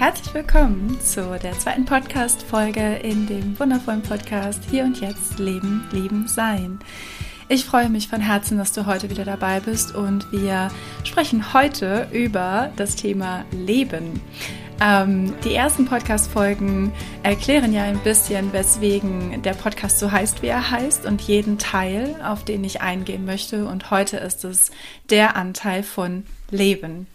Herzlich willkommen zu der zweiten Podcast-Folge in dem wundervollen Podcast Hier und Jetzt Leben, Lieben, Sein. Ich freue mich von Herzen, dass du heute wieder dabei bist und wir sprechen heute über das Thema Leben. Ähm, die ersten Podcast-Folgen erklären ja ein bisschen, weswegen der Podcast so heißt, wie er heißt und jeden Teil, auf den ich eingehen möchte. Und heute ist es der Anteil von Leben.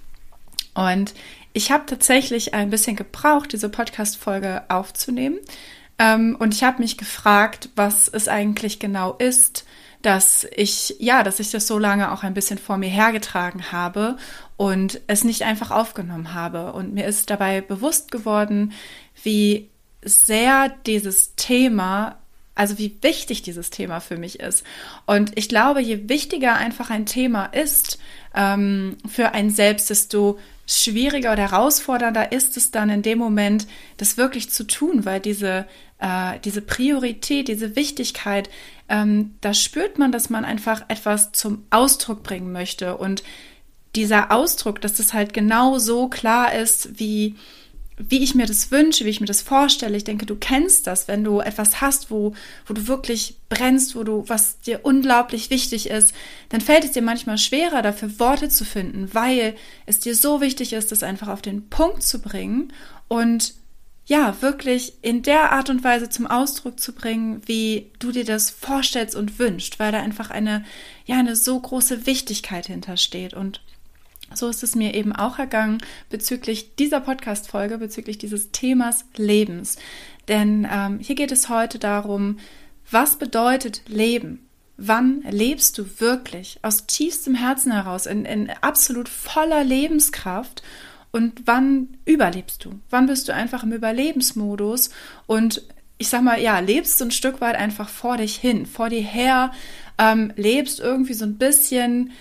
Und ich habe tatsächlich ein bisschen gebraucht, diese Podcast-Folge aufzunehmen. Ähm, und ich habe mich gefragt, was es eigentlich genau ist, dass ich, ja, dass ich das so lange auch ein bisschen vor mir hergetragen habe und es nicht einfach aufgenommen habe. Und mir ist dabei bewusst geworden, wie sehr dieses Thema also wie wichtig dieses Thema für mich ist. Und ich glaube, je wichtiger einfach ein Thema ist ähm, für ein selbst, desto schwieriger oder herausfordernder ist es dann in dem Moment, das wirklich zu tun, weil diese, äh, diese Priorität, diese Wichtigkeit, ähm, da spürt man, dass man einfach etwas zum Ausdruck bringen möchte. Und dieser Ausdruck, dass das halt genau so klar ist, wie wie ich mir das wünsche, wie ich mir das vorstelle. Ich denke, du kennst das, wenn du etwas hast, wo, wo du wirklich brennst, wo du, was dir unglaublich wichtig ist, dann fällt es dir manchmal schwerer, dafür Worte zu finden, weil es dir so wichtig ist, das einfach auf den Punkt zu bringen und ja, wirklich in der Art und Weise zum Ausdruck zu bringen, wie du dir das vorstellst und wünschst, weil da einfach eine, ja, eine so große Wichtigkeit hintersteht und so ist es mir eben auch ergangen bezüglich dieser Podcast-Folge, bezüglich dieses Themas Lebens. Denn ähm, hier geht es heute darum, was bedeutet Leben? Wann lebst du wirklich aus tiefstem Herzen heraus, in, in absolut voller Lebenskraft? Und wann überlebst du? Wann bist du einfach im Überlebensmodus? Und ich sag mal, ja, lebst du ein Stück weit einfach vor dich hin, vor dir her, ähm, lebst irgendwie so ein bisschen,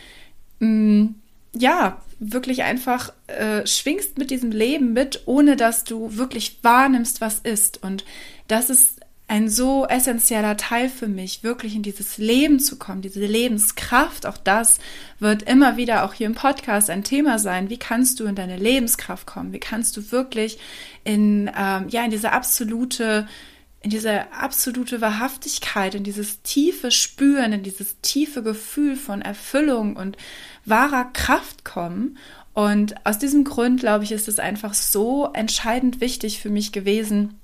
mh, mm, ja, wirklich einfach äh, schwingst mit diesem Leben mit, ohne dass du wirklich wahrnimmst, was ist. Und das ist ein so essentieller Teil für mich, wirklich in dieses Leben zu kommen, diese Lebenskraft. Auch das wird immer wieder auch hier im Podcast ein Thema sein. Wie kannst du in deine Lebenskraft kommen? Wie kannst du wirklich in, ähm, ja, in diese absolute in diese absolute Wahrhaftigkeit, in dieses tiefe Spüren, in dieses tiefe Gefühl von Erfüllung und wahrer Kraft kommen. Und aus diesem Grund, glaube ich, ist es einfach so entscheidend wichtig für mich gewesen,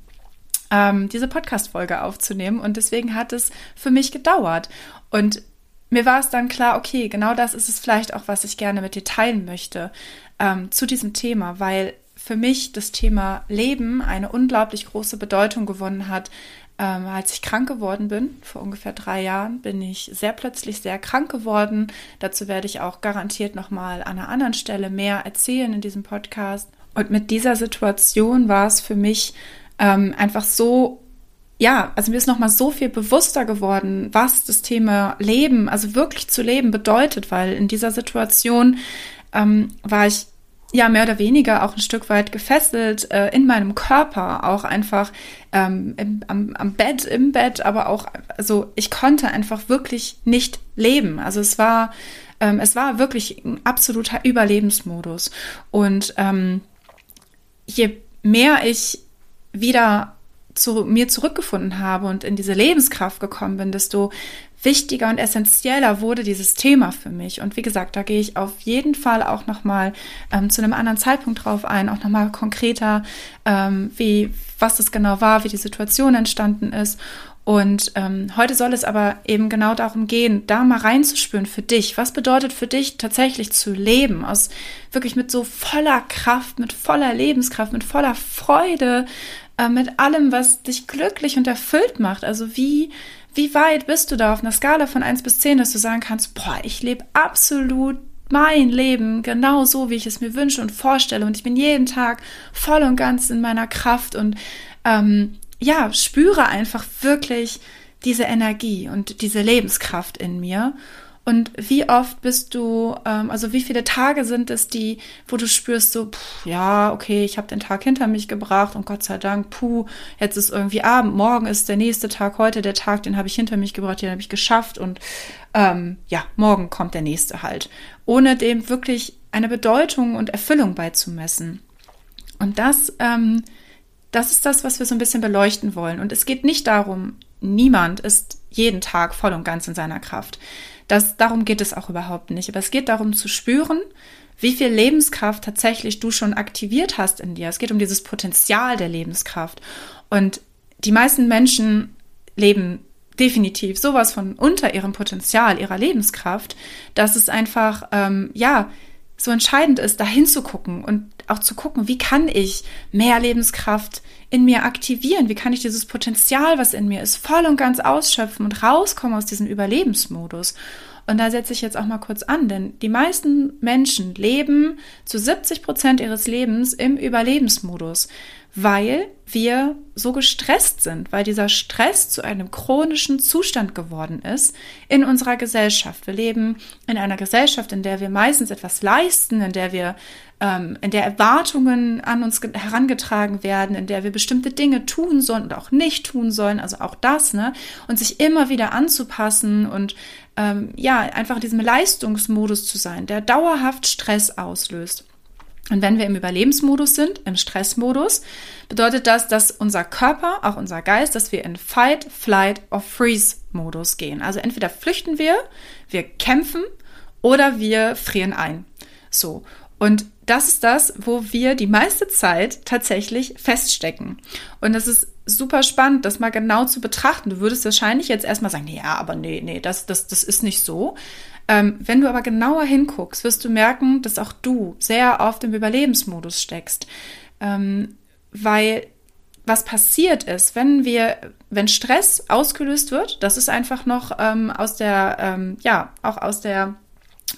ähm, diese Podcast-Folge aufzunehmen. Und deswegen hat es für mich gedauert. Und mir war es dann klar, okay, genau das ist es vielleicht auch, was ich gerne mit dir teilen möchte ähm, zu diesem Thema, weil für mich das Thema Leben eine unglaublich große Bedeutung gewonnen hat. Ähm, als ich krank geworden bin, vor ungefähr drei Jahren, bin ich sehr plötzlich sehr krank geworden. Dazu werde ich auch garantiert nochmal an einer anderen Stelle mehr erzählen in diesem Podcast. Und mit dieser Situation war es für mich ähm, einfach so ja, also mir ist nochmal so viel bewusster geworden, was das Thema Leben, also wirklich zu leben bedeutet, weil in dieser Situation ähm, war ich ja mehr oder weniger auch ein Stück weit gefesselt äh, in meinem Körper, auch einfach ähm, im, am, am Bett, im Bett, aber auch, also ich konnte einfach wirklich nicht leben. Also es war, ähm, es war wirklich ein absoluter Überlebensmodus. Und ähm, je mehr ich wieder zu mir zurückgefunden habe und in diese Lebenskraft gekommen bin, desto wichtiger und essentieller wurde dieses Thema für mich. Und wie gesagt, da gehe ich auf jeden Fall auch nochmal ähm, zu einem anderen Zeitpunkt drauf ein, auch nochmal konkreter, ähm, wie, was das genau war, wie die Situation entstanden ist. Und ähm, heute soll es aber eben genau darum gehen, da mal reinzuspüren für dich. Was bedeutet für dich tatsächlich zu leben? Aus wirklich mit so voller Kraft, mit voller Lebenskraft, mit voller Freude, äh, mit allem, was dich glücklich und erfüllt macht. Also wie, wie weit bist du da auf einer Skala von 1 bis 10, dass du sagen kannst, boah, ich lebe absolut mein Leben genau so, wie ich es mir wünsche und vorstelle. Und ich bin jeden Tag voll und ganz in meiner Kraft und ähm, ja, spüre einfach wirklich diese Energie und diese Lebenskraft in mir. Und wie oft bist du, ähm, also wie viele Tage sind es die, wo du spürst so, pff, ja, okay, ich habe den Tag hinter mich gebracht und Gott sei Dank, puh, jetzt ist irgendwie Abend, morgen ist der nächste Tag, heute der Tag, den habe ich hinter mich gebracht, den habe ich geschafft und ähm, ja, morgen kommt der nächste halt, ohne dem wirklich eine Bedeutung und Erfüllung beizumessen. Und das, ähm, das ist das, was wir so ein bisschen beleuchten wollen. Und es geht nicht darum, niemand ist jeden Tag voll und ganz in seiner Kraft. Das, darum geht es auch überhaupt nicht. Aber es geht darum zu spüren, wie viel Lebenskraft tatsächlich du schon aktiviert hast in dir. Es geht um dieses Potenzial der Lebenskraft. Und die meisten Menschen leben definitiv sowas von unter ihrem Potenzial, ihrer Lebenskraft, dass es einfach, ähm, ja, so entscheidend ist, da hinzugucken und auch zu gucken, wie kann ich mehr Lebenskraft in mir aktivieren? Wie kann ich dieses Potenzial, was in mir ist, voll und ganz ausschöpfen und rauskommen aus diesem Überlebensmodus? Und da setze ich jetzt auch mal kurz an, denn die meisten Menschen leben zu 70 Prozent ihres Lebens im Überlebensmodus weil wir so gestresst sind, weil dieser Stress zu einem chronischen Zustand geworden ist in unserer Gesellschaft. Wir leben in einer Gesellschaft, in der wir meistens etwas leisten, in der wir, ähm, in der Erwartungen an uns herangetragen werden, in der wir bestimmte Dinge tun sollen und auch nicht tun sollen, also auch das, ne, und sich immer wieder anzupassen und ähm, ja, einfach in diesem Leistungsmodus zu sein, der dauerhaft Stress auslöst. Und wenn wir im Überlebensmodus sind, im Stressmodus, bedeutet das, dass unser Körper, auch unser Geist, dass wir in Fight, Flight or Freeze Modus gehen. Also entweder flüchten wir, wir kämpfen oder wir frieren ein. So. Und das ist das, wo wir die meiste Zeit tatsächlich feststecken. Und das ist super spannend, das mal genau zu betrachten. Du würdest wahrscheinlich jetzt erstmal sagen, ja, aber nee, nee, das, das, das ist nicht so. Ähm, wenn du aber genauer hinguckst, wirst du merken, dass auch du sehr oft im Überlebensmodus steckst. Ähm, weil was passiert ist, wenn wir, wenn Stress ausgelöst wird, das ist einfach noch ähm, aus der, ähm, ja, auch aus der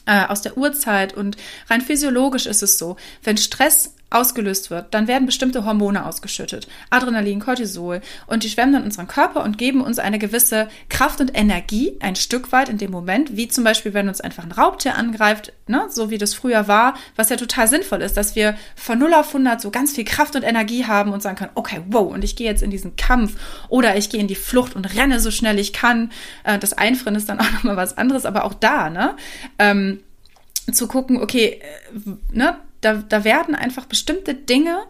äh, aus der Urzeit und rein physiologisch ist es so, wenn Stress ausgelöst wird, dann werden bestimmte Hormone ausgeschüttet. Adrenalin, Cortisol. Und die schwemmen dann unseren Körper und geben uns eine gewisse Kraft und Energie, ein Stück weit in dem Moment, wie zum Beispiel, wenn uns einfach ein Raubtier angreift, ne, so wie das früher war, was ja total sinnvoll ist, dass wir von 0 auf 100 so ganz viel Kraft und Energie haben und sagen können, okay, wow, und ich gehe jetzt in diesen Kampf oder ich gehe in die Flucht und renne so schnell ich kann. Äh, das Einfrieren ist dann auch nochmal was anderes, aber auch da, ne, ähm, zu gucken, okay, äh, ne, da, da werden einfach bestimmte Dinge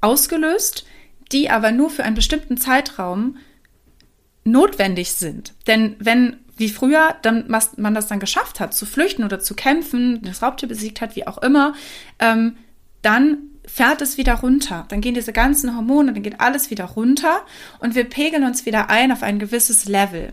ausgelöst, die aber nur für einen bestimmten Zeitraum notwendig sind. Denn wenn, wie früher, dann man das dann geschafft hat, zu flüchten oder zu kämpfen, das Raubtier besiegt hat, wie auch immer, ähm, dann fährt es wieder runter. Dann gehen diese ganzen Hormone, dann geht alles wieder runter und wir pegeln uns wieder ein auf ein gewisses Level.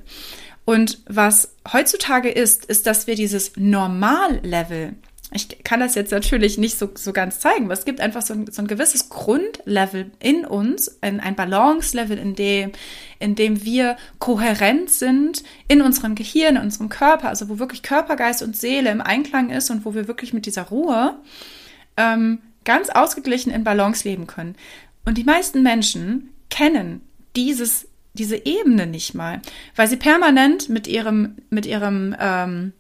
Und was heutzutage ist, ist, dass wir dieses Normallevel ich kann das jetzt natürlich nicht so, so ganz zeigen, aber es gibt einfach so ein, so ein gewisses Grundlevel in uns, ein, ein Balance-Level, in dem, in dem wir kohärent sind in unserem Gehirn, in unserem Körper, also wo wirklich Körper, Geist und Seele im Einklang ist und wo wir wirklich mit dieser Ruhe ähm, ganz ausgeglichen in Balance leben können. Und die meisten Menschen kennen dieses, diese Ebene nicht mal, weil sie permanent mit ihrem, mit ihrem, ähm,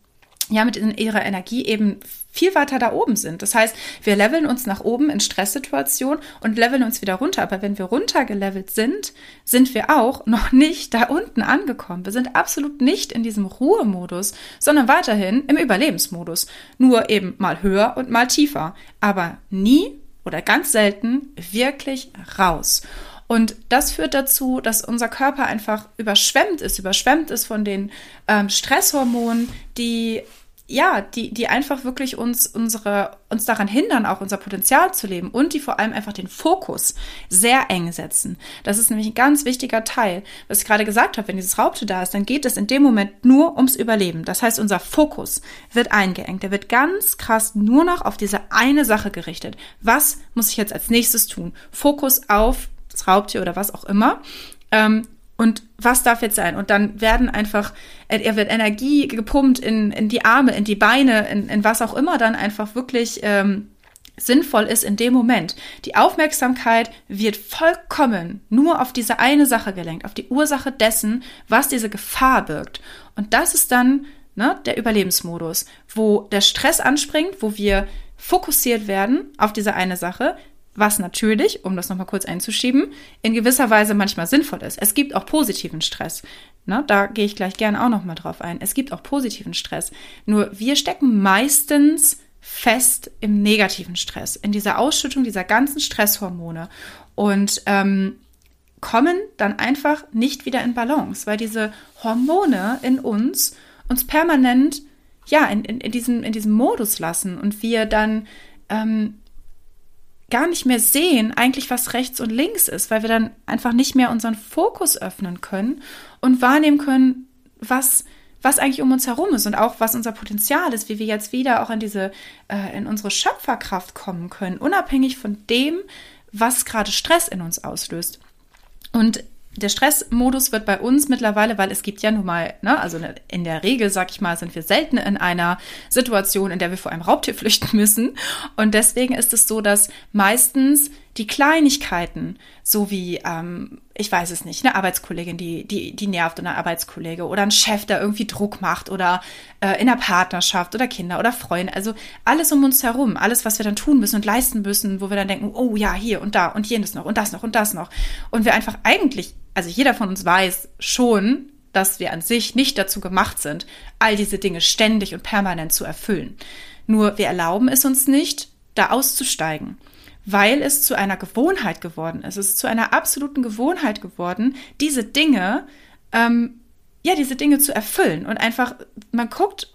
ja, mit ihrer Energie eben viel weiter da oben sind. Das heißt, wir leveln uns nach oben in Stresssituationen und leveln uns wieder runter. Aber wenn wir runtergelevelt sind, sind wir auch noch nicht da unten angekommen. Wir sind absolut nicht in diesem Ruhemodus, sondern weiterhin im Überlebensmodus. Nur eben mal höher und mal tiefer. Aber nie oder ganz selten wirklich raus. Und das führt dazu, dass unser Körper einfach überschwemmt ist, überschwemmt ist von den ähm, Stresshormonen, die ja, die, die einfach wirklich uns unsere, uns daran hindern, auch unser Potenzial zu leben und die vor allem einfach den Fokus sehr eng setzen. Das ist nämlich ein ganz wichtiger Teil. Was ich gerade gesagt habe, wenn dieses Raubtier da ist, dann geht es in dem Moment nur ums Überleben. Das heißt, unser Fokus wird eingeengt. Der wird ganz krass nur noch auf diese eine Sache gerichtet. Was muss ich jetzt als nächstes tun? Fokus auf das Raubtier oder was auch immer. Ähm, und was darf jetzt sein? Und dann werden einfach, äh, er wird Energie gepumpt in, in die Arme, in die Beine, in, in was auch immer dann einfach wirklich ähm, sinnvoll ist in dem Moment. Die Aufmerksamkeit wird vollkommen nur auf diese eine Sache gelenkt, auf die Ursache dessen, was diese Gefahr birgt. Und das ist dann ne, der Überlebensmodus, wo der Stress anspringt, wo wir fokussiert werden auf diese eine Sache, was natürlich, um das nochmal kurz einzuschieben, in gewisser Weise manchmal sinnvoll ist. Es gibt auch positiven Stress. Ne, da gehe ich gleich gerne auch nochmal drauf ein. Es gibt auch positiven Stress. Nur wir stecken meistens fest im negativen Stress, in dieser Ausschüttung dieser ganzen Stresshormone und ähm, kommen dann einfach nicht wieder in Balance, weil diese Hormone in uns uns permanent ja in, in, in, diesem, in diesem Modus lassen und wir dann ähm, gar nicht mehr sehen, eigentlich was rechts und links ist, weil wir dann einfach nicht mehr unseren Fokus öffnen können und wahrnehmen können, was was eigentlich um uns herum ist und auch was unser Potenzial ist, wie wir jetzt wieder auch in diese, äh, in unsere Schöpferkraft kommen können, unabhängig von dem, was gerade Stress in uns auslöst. Und der Stressmodus wird bei uns mittlerweile, weil es gibt ja nun mal, ne, also ne, in der Regel, sag ich mal, sind wir selten in einer Situation, in der wir vor einem Raubtier flüchten müssen. Und deswegen ist es so, dass meistens die Kleinigkeiten, so wie, ähm, ich weiß es nicht, eine Arbeitskollegin, die, die, die nervt oder ein Arbeitskollege oder ein Chef, der irgendwie Druck macht oder äh, in der Partnerschaft oder Kinder oder Freunde, also alles um uns herum, alles, was wir dann tun müssen und leisten müssen, wo wir dann denken, oh ja, hier und da und jenes noch und das noch und das noch. Und wir einfach eigentlich, also jeder von uns weiß schon, dass wir an sich nicht dazu gemacht sind, all diese Dinge ständig und permanent zu erfüllen. Nur wir erlauben es uns nicht, da auszusteigen weil es zu einer Gewohnheit geworden ist. Es ist zu einer absoluten Gewohnheit geworden, diese Dinge, ähm, ja, diese Dinge zu erfüllen und einfach, man guckt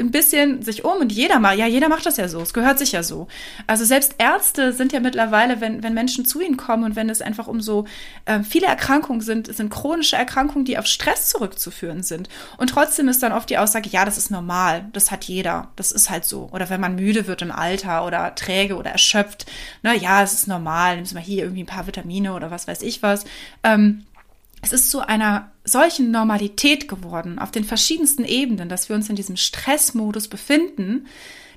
ein bisschen sich um und jeder mal, ja, jeder macht das ja so, es gehört sich ja so. Also selbst Ärzte sind ja mittlerweile, wenn, wenn Menschen zu ihnen kommen und wenn es einfach um so äh, viele Erkrankungen sind, sind chronische Erkrankungen, die auf Stress zurückzuführen sind. Und trotzdem ist dann oft die Aussage, ja, das ist normal, das hat jeder, das ist halt so. Oder wenn man müde wird im Alter oder träge oder erschöpft, na ja, es ist normal, nimmst mal hier irgendwie ein paar Vitamine oder was weiß ich was. Ähm, es ist zu einer solchen Normalität geworden, auf den verschiedensten Ebenen, dass wir uns in diesem Stressmodus befinden,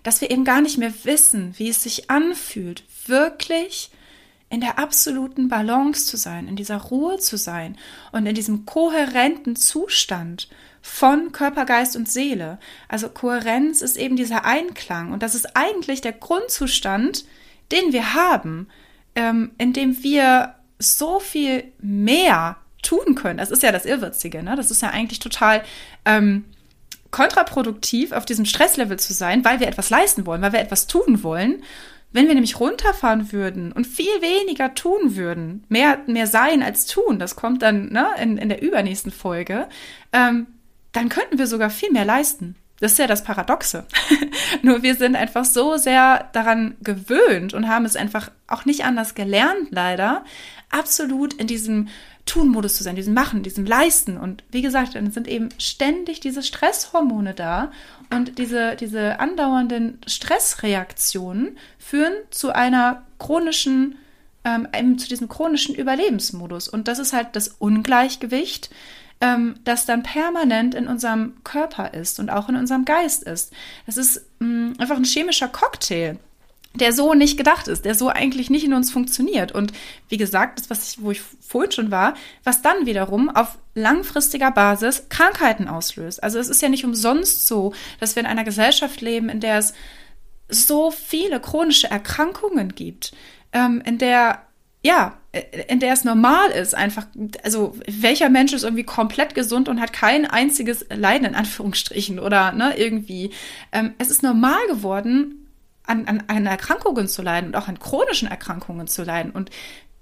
dass wir eben gar nicht mehr wissen, wie es sich anfühlt, wirklich in der absoluten Balance zu sein, in dieser Ruhe zu sein und in diesem kohärenten Zustand von Körper, Geist und Seele. Also Kohärenz ist eben dieser Einklang und das ist eigentlich der Grundzustand, den wir haben, ähm, in dem wir so viel mehr tun können. Das ist ja das Irrwitzige, ne? Das ist ja eigentlich total ähm, kontraproduktiv, auf diesem Stresslevel zu sein, weil wir etwas leisten wollen, weil wir etwas tun wollen. Wenn wir nämlich runterfahren würden und viel weniger tun würden, mehr, mehr sein als tun, das kommt dann ne, in, in der übernächsten Folge, ähm, dann könnten wir sogar viel mehr leisten. Das ist ja das Paradoxe. Nur wir sind einfach so sehr daran gewöhnt und haben es einfach auch nicht anders gelernt, leider, absolut in diesem Tun-Modus zu sein, diesem Machen, diesem Leisten. Und wie gesagt, dann sind eben ständig diese Stresshormone da und diese, diese andauernden Stressreaktionen führen zu einer chronischen, ähm, zu diesem chronischen Überlebensmodus. Und das ist halt das Ungleichgewicht, ähm, das dann permanent in unserem Körper ist und auch in unserem Geist ist. Das ist mh, mm, einfach ein chemischer Cocktail der so nicht gedacht ist, der so eigentlich nicht in uns funktioniert. Und wie gesagt, das, was ich, wo ich vorhin schon war, was dann wiederum auf langfristiger Basis Krankheiten auslöst. Also es ist ja nicht umsonst so, dass wir in einer Gesellschaft leben, in der es so viele chronische Erkrankungen gibt, ähm, in der ja, in der es normal ist, einfach, also welcher Mensch ist irgendwie komplett gesund und hat kein einziges Leiden in Anführungsstrichen oder ne, irgendwie. Ähm, es ist normal geworden, an, an, an Erkrankungen zu leiden und auch an chronischen Erkrankungen zu leiden. Und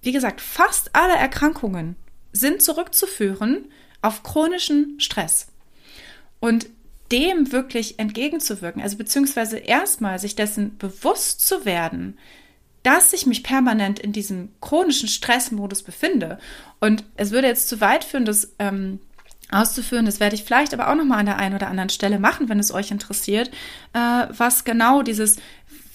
wie gesagt, fast alle Erkrankungen sind zurückzuführen auf chronischen Stress. Und dem wirklich entgegenzuwirken, also beziehungsweise erstmal sich dessen bewusst zu werden, dass ich mich permanent in diesem chronischen Stressmodus befinde. Und es würde jetzt zu weit führen, das ähm, auszuführen. Das werde ich vielleicht aber auch noch mal an der einen oder anderen Stelle machen, wenn es euch interessiert, äh, was genau dieses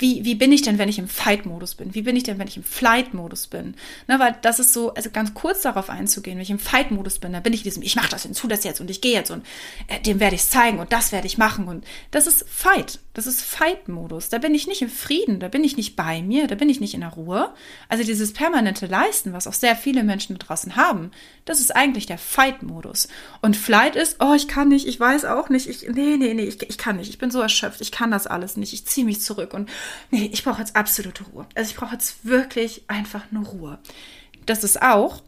wie, wie bin ich denn, wenn ich im Fight-Modus bin? Wie bin ich denn, wenn ich im Flight-Modus bin? Ne, weil das ist so, also ganz kurz darauf einzugehen, wenn ich im Fight-Modus bin, dann bin ich in diesem, ich mache das tu das jetzt und ich gehe jetzt und äh, dem werde ich zeigen und das werde ich machen und das ist Fight. Das ist Fight-Modus. Da bin ich nicht im Frieden, da bin ich nicht bei mir, da bin ich nicht in der Ruhe. Also dieses permanente Leisten, was auch sehr viele Menschen da draußen haben, das ist eigentlich der Fight-Modus. Und Flight ist, oh, ich kann nicht, ich weiß auch nicht, ich, nee, nee, nee, ich, ich kann nicht, ich bin so erschöpft, ich kann das alles nicht, ich ziehe mich zurück und nee, ich brauche jetzt absolute Ruhe. Also ich brauche jetzt wirklich einfach nur Ruhe. Das ist auch,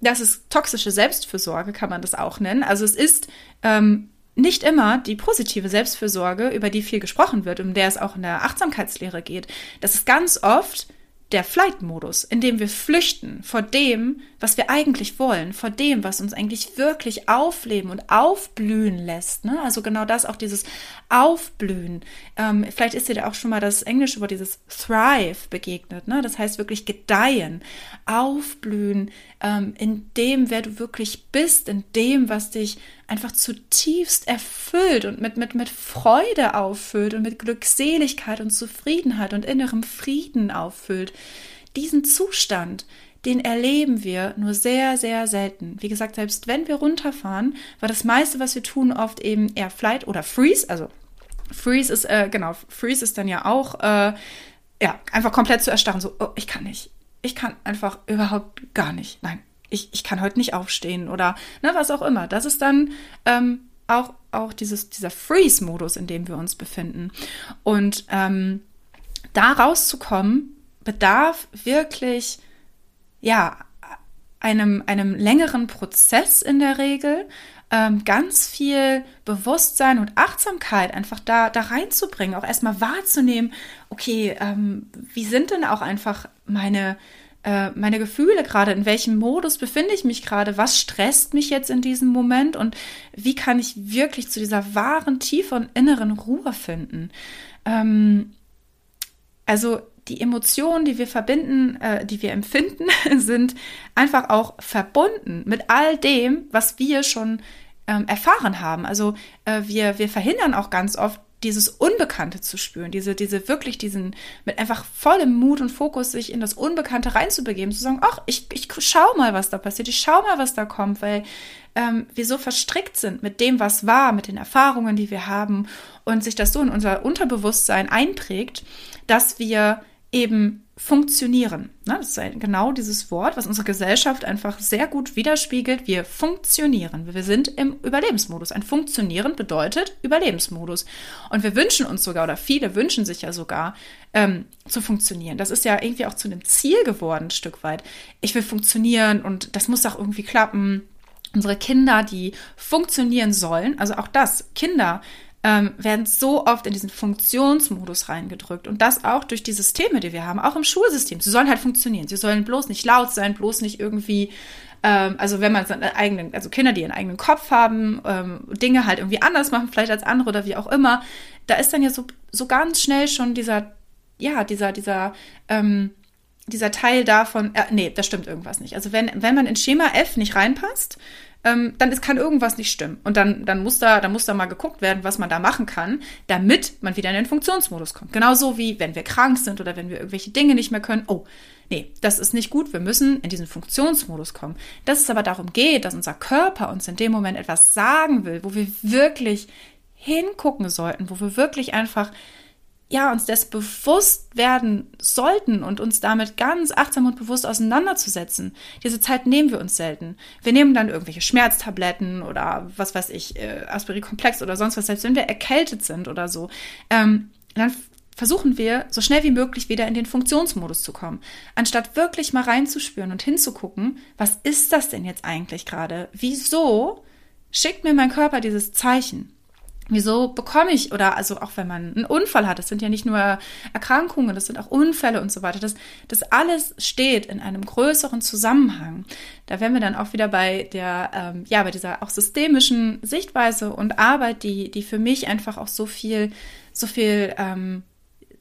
das ist toxische Selbstfürsorge, kann man das auch nennen. Also es ist ähm, nicht immer die positive Selbstfürsorge, über die viel gesprochen wird, um der es auch in der Achtsamkeitslehre geht. Das ist ganz oft der Flight-Modus, in dem wir flüchten vor dem, was wir eigentlich wollen, vor dem, was uns eigentlich wirklich aufleben und aufblühen lässt. Ne? Also genau das, auch dieses Aufblühen. Ähm, vielleicht ist dir da auch schon mal das englische Wort, dieses Thrive begegnet. Ne? Das heißt wirklich gedeihen, aufblühen ähm, in dem, wer du wirklich bist, in dem, was dich einfach zutiefst erfüllt und mit, mit, mit Freude auffüllt und mit Glückseligkeit und Zufriedenheit und innerem Frieden auffüllt. Diesen Zustand, den erleben wir nur sehr, sehr selten. Wie gesagt, selbst wenn wir runterfahren, war das meiste, was wir tun, oft eben eher Flight oder Freeze. Also Freeze ist, äh, genau, Freeze ist dann ja auch, äh, ja, einfach komplett zu erstarren. So, oh, ich kann nicht. Ich kann einfach überhaupt gar nicht. Nein, ich, ich kann heute nicht aufstehen oder ne, was auch immer. Das ist dann ähm, auch, auch dieses, dieser Freeze-Modus, in dem wir uns befinden. Und ähm, da rauszukommen, bedarf wirklich, ja, einem, einem längeren Prozess in der Regel, ähm, ganz viel Bewusstsein und Achtsamkeit einfach da, da reinzubringen, auch erstmal wahrzunehmen, okay, ähm, wie sind denn auch einfach meine, äh, meine Gefühle gerade, in welchem Modus befinde ich mich gerade, was stresst mich jetzt in diesem Moment? Und wie kann ich wirklich zu dieser wahren, tieferen inneren Ruhe finden. Ähm, also die Emotionen, die wir verbinden, äh, die wir empfinden, sind einfach auch verbunden mit all dem, was wir schon ähm, erfahren haben. Also äh, wir, wir verhindern auch ganz oft dieses Unbekannte zu spüren, diese, diese wirklich diesen, mit einfach vollem Mut und Fokus sich in das Unbekannte reinzubegeben, zu sagen, ach, ich, ich schau mal, was da passiert, ich schau mal, was da kommt, weil ähm, wir so verstrickt sind mit dem, was war, mit den Erfahrungen, die wir haben und sich das so in unser Unterbewusstsein einprägt, dass wir eben funktionieren. Ne, das ist genau dieses Wort, was unsere Gesellschaft einfach sehr gut widerspiegelt. Wir funktionieren. Wir sind im Überlebensmodus. Ein Funktionieren bedeutet Überlebensmodus. Und wir wünschen uns sogar, oder viele wünschen sich ja sogar, ähm, zu funktionieren. Das ist ja irgendwie auch zu einem Ziel geworden, ein Stück weit. Ich will funktionieren und das muss auch irgendwie klappen. Unsere Kinder, die funktionieren sollen, also auch das, Kinder ähm, werden so oft in diesen Funktionsmodus reingedrückt. Und das auch durch die Systeme, die wir haben, auch im Schulsystem. Sie sollen halt funktionieren. Sie sollen bloß nicht laut sein, bloß nicht irgendwie, ähm, also wenn man seinen eigenen, also Kinder, die ihren eigenen Kopf haben, ähm, Dinge halt irgendwie anders machen, vielleicht als andere oder wie auch immer, da ist dann ja so, so ganz schnell schon dieser, ja, dieser, dieser, ähm, dieser Teil davon, äh, nee, das stimmt irgendwas nicht. Also wenn, wenn man in Schema F nicht reinpasst, ähm, dann ist, kann irgendwas nicht stimmen. Und dann, dann, muss da, dann muss da mal geguckt werden, was man da machen kann, damit man wieder in den Funktionsmodus kommt. Genauso wie wenn wir krank sind oder wenn wir irgendwelche Dinge nicht mehr können. Oh, nee, das ist nicht gut. Wir müssen in diesen Funktionsmodus kommen. Dass es aber darum geht, dass unser Körper uns in dem Moment etwas sagen will, wo wir wirklich hingucken sollten, wo wir wirklich einfach ja, uns das bewusst werden sollten und uns damit ganz achtsam und bewusst auseinanderzusetzen. Diese Zeit nehmen wir uns selten. Wir nehmen dann irgendwelche Schmerztabletten oder was weiß ich, äh, Aspirin-Komplex oder sonst was, selbst wenn wir erkältet sind oder so. Ähm, dann versuchen wir, so schnell wie möglich wieder in den Funktionsmodus zu kommen. Anstatt wirklich mal reinzuspüren und hinzugucken, was ist das denn jetzt eigentlich gerade? Wieso schickt mir mein Körper dieses Zeichen? Wieso bekomme ich, oder also auch wenn man einen Unfall hat, das sind ja nicht nur Erkrankungen, das sind auch Unfälle und so weiter, das, das alles steht in einem größeren Zusammenhang. Da wären wir dann auch wieder bei der, ähm, ja, bei dieser auch systemischen Sichtweise und Arbeit, die, die für mich einfach auch so viel, so viel ähm,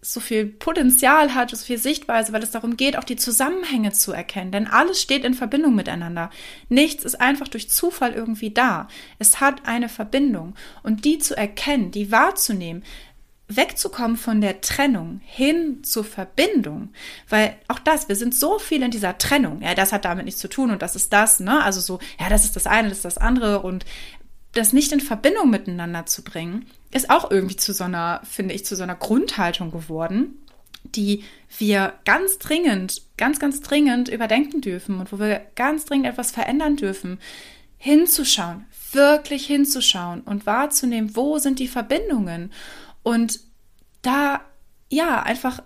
so viel Potenzial hat, so viel Sichtweise, weil es darum geht, auch die Zusammenhänge zu erkennen. Denn alles steht in Verbindung miteinander. Nichts ist einfach durch Zufall irgendwie da. Es hat eine Verbindung. Und die zu erkennen, die wahrzunehmen, wegzukommen von der Trennung hin zur Verbindung, weil auch das, wir sind so viel in dieser Trennung, ja, das hat damit nichts zu tun und das ist das, ne, also so, ja, das ist das eine, das ist das andere und das nicht in Verbindung miteinander zu bringen, ist auch irgendwie zu so einer, finde ich, zu so einer Grundhaltung geworden, die wir ganz dringend, ganz, ganz dringend überdenken dürfen und wo wir ganz dringend etwas verändern dürfen, hinzuschauen, wirklich hinzuschauen und wahrzunehmen, wo sind die Verbindungen und da, ja, einfach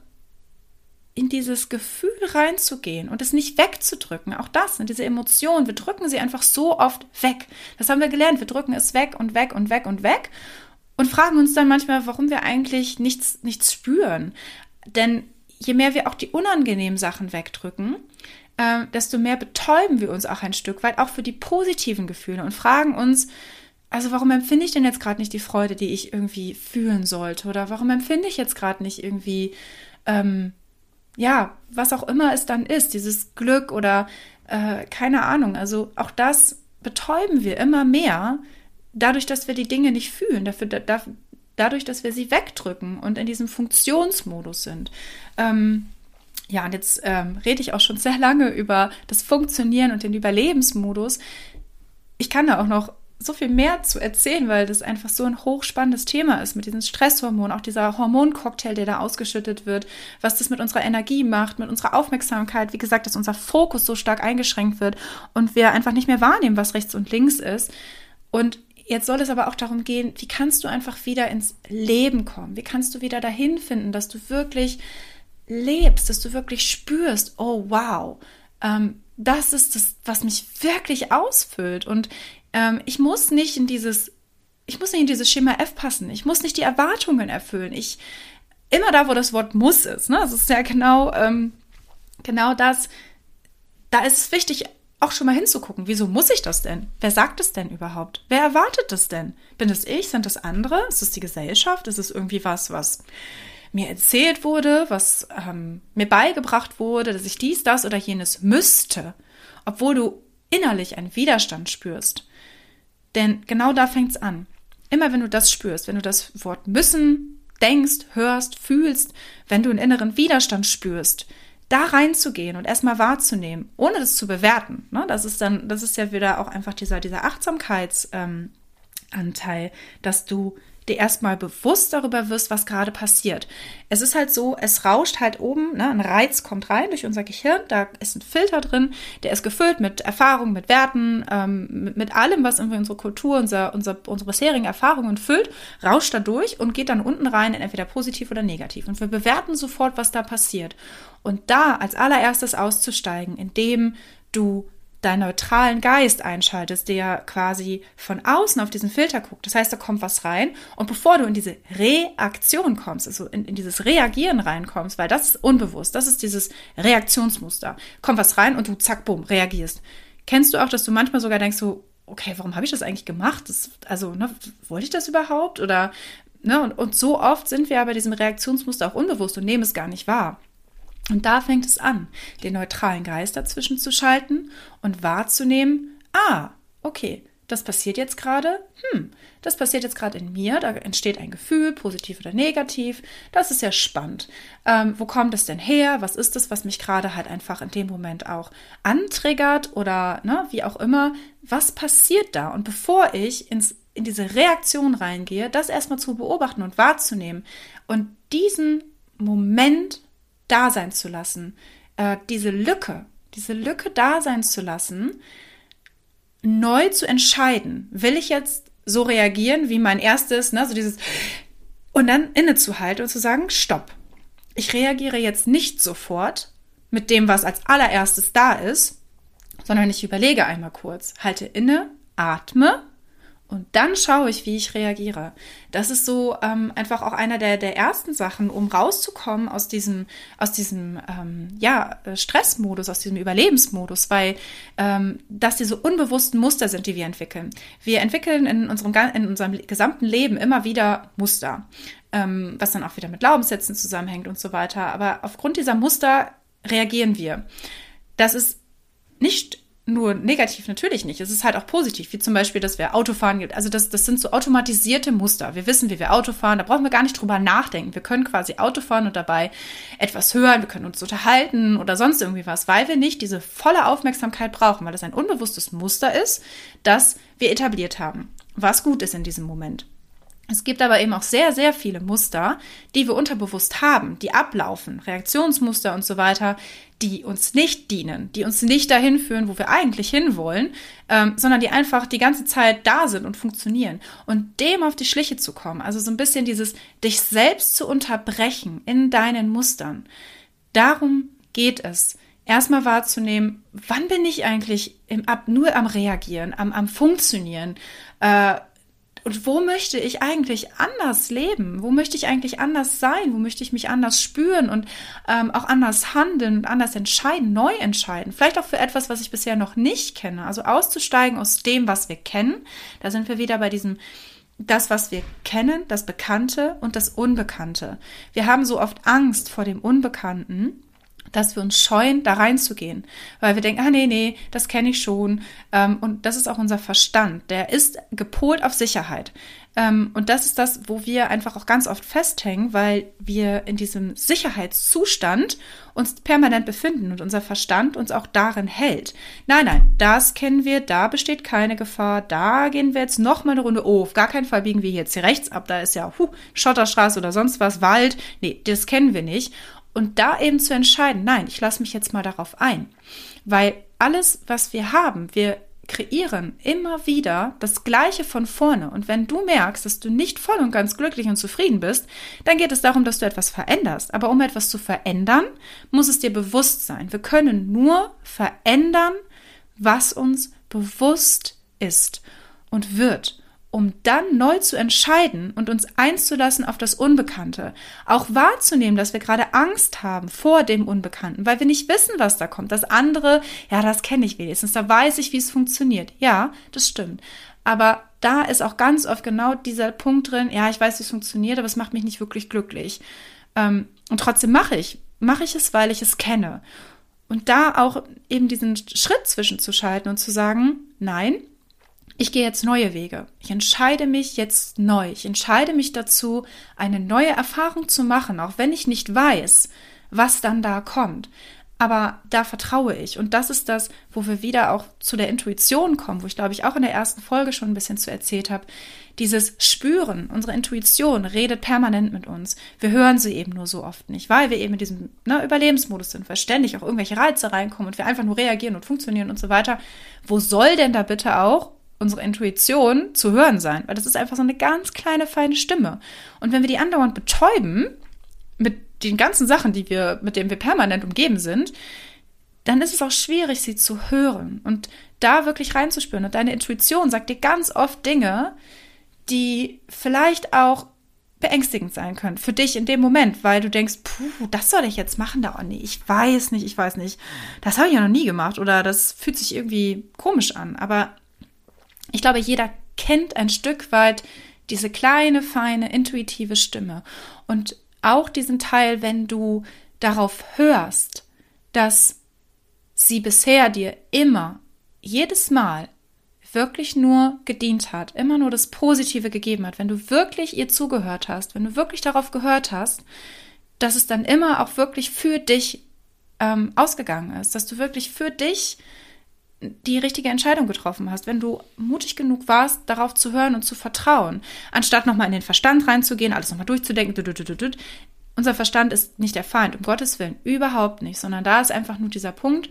in dieses Gefühl reinzugehen und es nicht wegzudrücken. Auch das, ne, diese Emotion, wir drücken sie einfach so oft weg. Das haben wir gelernt. Wir drücken es weg und weg und weg und weg und fragen uns dann manchmal, warum wir eigentlich nichts, nichts spüren. Denn je mehr wir auch die unangenehmen Sachen wegdrücken, äh, desto mehr betäuben wir uns auch ein Stück weit, auch für die positiven Gefühle und fragen uns, also warum empfinde ich denn jetzt gerade nicht die Freude, die ich irgendwie fühlen sollte? Oder warum empfinde ich jetzt gerade nicht irgendwie ähm, ja, was auch immer es dann ist, dieses Glück oder äh, keine Ahnung. Also auch das betäuben wir immer mehr, dadurch, dass wir die Dinge nicht fühlen, dafür, da, dadurch, dass wir sie wegdrücken und in diesem Funktionsmodus sind. Ähm, ja, und jetzt ähm, rede ich auch schon sehr lange über das Funktionieren und den Überlebensmodus. Ich kann da auch noch so viel mehr zu erzählen, weil das einfach so ein hochspannendes Thema ist mit diesen Stresshormonen, auch dieser Hormoncocktail, der da ausgeschüttet wird, was das mit unserer Energie macht, mit unserer Aufmerksamkeit, wie gesagt, dass unser Fokus so stark eingeschränkt wird und wir einfach nicht mehr wahrnehmen, was rechts und links ist. Und jetzt soll es aber auch darum gehen, wie kannst du einfach wieder ins Leben kommen? Wie kannst du wieder dahin finden, dass du wirklich lebst, dass du wirklich spürst, oh wow, ähm, das ist das, was mich wirklich ausfüllt. Und ähm, ich muss nicht in dieses, ich muss nicht in dieses Schema F passen. Ich muss nicht die Erwartungen erfüllen. Ich immer da, wo das Wort muss ist. Ne? Das ist ja genau, ähm, genau das. Da ist es wichtig, auch schon mal hinzugucken. Wieso muss ich das denn? Wer sagt es denn überhaupt? Wer erwartet das denn? Bin es ich? Sind das andere? Ist es die Gesellschaft? Ist es irgendwie was, was mir erzählt wurde, was ähm, mir beigebracht wurde, dass ich dies, das oder jenes müsste, obwohl du innerlich einen Widerstand spürst? Denn genau da fängt es an. Immer wenn du das spürst, wenn du das Wort müssen denkst, hörst, fühlst, wenn du einen inneren Widerstand spürst, da reinzugehen und erstmal wahrzunehmen, ohne das zu bewerten. Ne? Das ist dann, das ist ja wieder auch einfach dieser, dieser Achtsamkeitsanteil, ähm, dass du dir erstmal bewusst darüber wirst, was gerade passiert. Es ist halt so, es rauscht halt oben, ne, ein Reiz kommt rein durch unser Gehirn, da ist ein Filter drin, der ist gefüllt mit Erfahrungen, mit Werten, ähm, mit, mit, allem, was irgendwie unsere Kultur, unser, unser, unsere bisherigen Erfahrungen füllt, rauscht da durch und geht dann unten rein in entweder positiv oder negativ. Und wir bewerten sofort, was da passiert. Und da als allererstes auszusteigen, indem du deinen neutralen Geist einschaltest, der quasi von außen auf diesen Filter guckt. Das heißt, da kommt was rein und bevor du in diese Reaktion kommst, also in, in dieses Reagieren reinkommst, weil das ist unbewusst, das ist dieses Reaktionsmuster, kommt was rein und du zack, bumm, reagierst. Kennst du auch, dass du manchmal sogar denkst so, okay, warum habe ich das eigentlich gemacht? Das, also, ne, wollte ich das überhaupt? Oder, ne, und, und so oft sind wir aber diesem Reaktionsmuster auch unbewusst und nehmen es gar nicht wahr. Und da fängt es an, den neutralen Geist dazwischen zu schalten und wahrzunehmen, ah, okay, das passiert jetzt gerade, hm, das passiert jetzt gerade in mir, da entsteht ein Gefühl, positiv oder negativ, das ist ja spannend. Ähm, wo kommt es denn her? Was ist es, was mich gerade halt einfach in dem Moment auch antriggert oder ne, wie auch immer? Was passiert da? Und bevor ich ins, in diese Reaktion reingehe, das erstmal zu beobachten und wahrzunehmen und diesen Moment da sein zu lassen, äh, diese Lücke, diese Lücke da sein zu lassen, neu zu entscheiden, will ich jetzt so reagieren wie mein erstes, ne, so dieses, und dann innezuhalten und zu sagen, stopp. Ich reagiere jetzt nicht sofort mit dem, was als allererstes da ist, sondern ich überlege einmal kurz, halte inne, atme und dann schaue ich, wie ich reagiere. Das ist so ähm, einfach auch einer der, der ersten Sachen, um rauszukommen aus diesem, aus diesem ähm, ja, Stressmodus, aus diesem Überlebensmodus, weil ähm, das diese unbewussten Muster sind, die wir entwickeln. Wir entwickeln in unserem, in unserem gesamten Leben immer wieder Muster, ähm, was dann auch wieder mit Glaubenssätzen zusammenhängt und so weiter. Aber aufgrund dieser Muster reagieren wir. Das ist nicht nur negativ natürlich nicht. Es ist halt auch positiv, wie zum Beispiel, dass wir Autofahren gibt. Also das, das sind so automatisierte Muster. Wir wissen, wie wir Auto fahren. Da brauchen wir gar nicht drüber nachdenken. Wir können quasi Auto fahren und dabei etwas hören. Wir können uns unterhalten oder sonst irgendwie was, weil wir nicht diese volle Aufmerksamkeit brauchen, weil das ein unbewusstes Muster ist, das wir etabliert haben. Was gut ist in diesem Moment. Es gibt aber eben auch sehr, sehr viele Muster, die wir unterbewusst haben, die ablaufen, Reaktionsmuster und so weiter, die uns nicht dienen, die uns nicht dahin führen, wo wir eigentlich hinwollen, ähm, sondern die einfach die ganze Zeit da sind und funktionieren. Und dem auf die Schliche zu kommen, also so ein bisschen dieses dich selbst zu unterbrechen in deinen Mustern, darum geht es. Erstmal wahrzunehmen, wann bin ich eigentlich im, ab, nur am Reagieren, am, am Funktionieren, äh, und wo möchte ich eigentlich anders leben? Wo möchte ich eigentlich anders sein? Wo möchte ich mich anders spüren und ähm, auch anders handeln und anders entscheiden, neu entscheiden? Vielleicht auch für etwas, was ich bisher noch nicht kenne. Also auszusteigen aus dem, was wir kennen. Da sind wir wieder bei diesem das, was wir kennen, das Bekannte und das Unbekannte. Wir haben so oft Angst vor dem Unbekannten dass wir uns scheuen, da reinzugehen, weil wir denken, ah nee, nee, das kenne ich schon. Ähm, und das ist auch unser Verstand, der ist gepolt auf Sicherheit. Ähm, und das ist das, wo wir einfach auch ganz oft festhängen, weil wir in diesem Sicherheitszustand uns permanent befinden und unser Verstand uns auch darin hält. Nein, nein, das kennen wir, da besteht keine Gefahr, da gehen wir jetzt noch mal eine Runde, oh, auf gar keinen Fall biegen wir jetzt hier rechts ab, da ist ja huh, Schotterstraße oder sonst was, Wald. Nee, das kennen wir nicht. Und da eben zu entscheiden, nein, ich lasse mich jetzt mal darauf ein. Weil alles, was wir haben, wir kreieren immer wieder das Gleiche von vorne. Und wenn du merkst, dass du nicht voll und ganz glücklich und zufrieden bist, dann geht es darum, dass du etwas veränderst. Aber um etwas zu verändern, muss es dir bewusst sein. Wir können nur verändern, was uns bewusst ist und wird um dann neu zu entscheiden und uns einzulassen auf das Unbekannte. Auch wahrzunehmen, dass wir gerade Angst haben vor dem Unbekannten, weil wir nicht wissen, was da kommt. Das andere, ja, das kenne ich wenigstens, da weiß ich, wie es funktioniert. Ja, das stimmt. Aber da ist auch ganz oft genau dieser Punkt drin, ja, ich weiß, wie es funktioniert, aber es macht mich nicht wirklich glücklich. Ähm, und trotzdem mache ich, mache ich es, weil ich es kenne. Und da auch eben diesen Schritt zwischenzuschalten und zu sagen, nein, ich gehe jetzt neue Wege. Ich entscheide mich jetzt neu. Ich entscheide mich dazu, eine neue Erfahrung zu machen, auch wenn ich nicht weiß, was dann da kommt. Aber da vertraue ich. Und das ist das, wo wir wieder auch zu der Intuition kommen, wo ich glaube ich auch in der ersten Folge schon ein bisschen zu erzählt habe. Dieses Spüren, unsere Intuition redet permanent mit uns. Wir hören sie eben nur so oft nicht, weil wir eben in diesem ne, Überlebensmodus sind, weil ständig auch irgendwelche Reize reinkommen und wir einfach nur reagieren und funktionieren und so weiter. Wo soll denn da bitte auch unsere Intuition zu hören sein, weil das ist einfach so eine ganz kleine, feine Stimme. Und wenn wir die andauernd betäuben, mit den ganzen Sachen, die wir, mit denen wir permanent umgeben sind, dann ist es auch schwierig, sie zu hören und da wirklich reinzuspüren. Und deine Intuition sagt dir ganz oft Dinge, die vielleicht auch beängstigend sein können für dich in dem Moment, weil du denkst, puh, das soll ich jetzt machen da, oh nee, ich weiß nicht, ich weiß nicht, das habe ich ja noch nie gemacht oder das fühlt sich irgendwie komisch an, aber ich glaube, jeder kennt ein Stück weit diese kleine, feine, intuitive Stimme. Und auch diesen Teil, wenn du darauf hörst, dass sie bisher dir immer, jedes Mal wirklich nur gedient hat, immer nur das Positive gegeben hat, wenn du wirklich ihr zugehört hast, wenn du wirklich darauf gehört hast, dass es dann immer auch wirklich für dich ähm, ausgegangen ist, dass du wirklich für dich die richtige Entscheidung getroffen hast, wenn du mutig genug warst, darauf zu hören und zu vertrauen, anstatt nochmal in den Verstand reinzugehen, alles nochmal durchzudenken. Unser Verstand ist nicht der Feind, um Gottes Willen, überhaupt nicht, sondern da ist einfach nur dieser Punkt,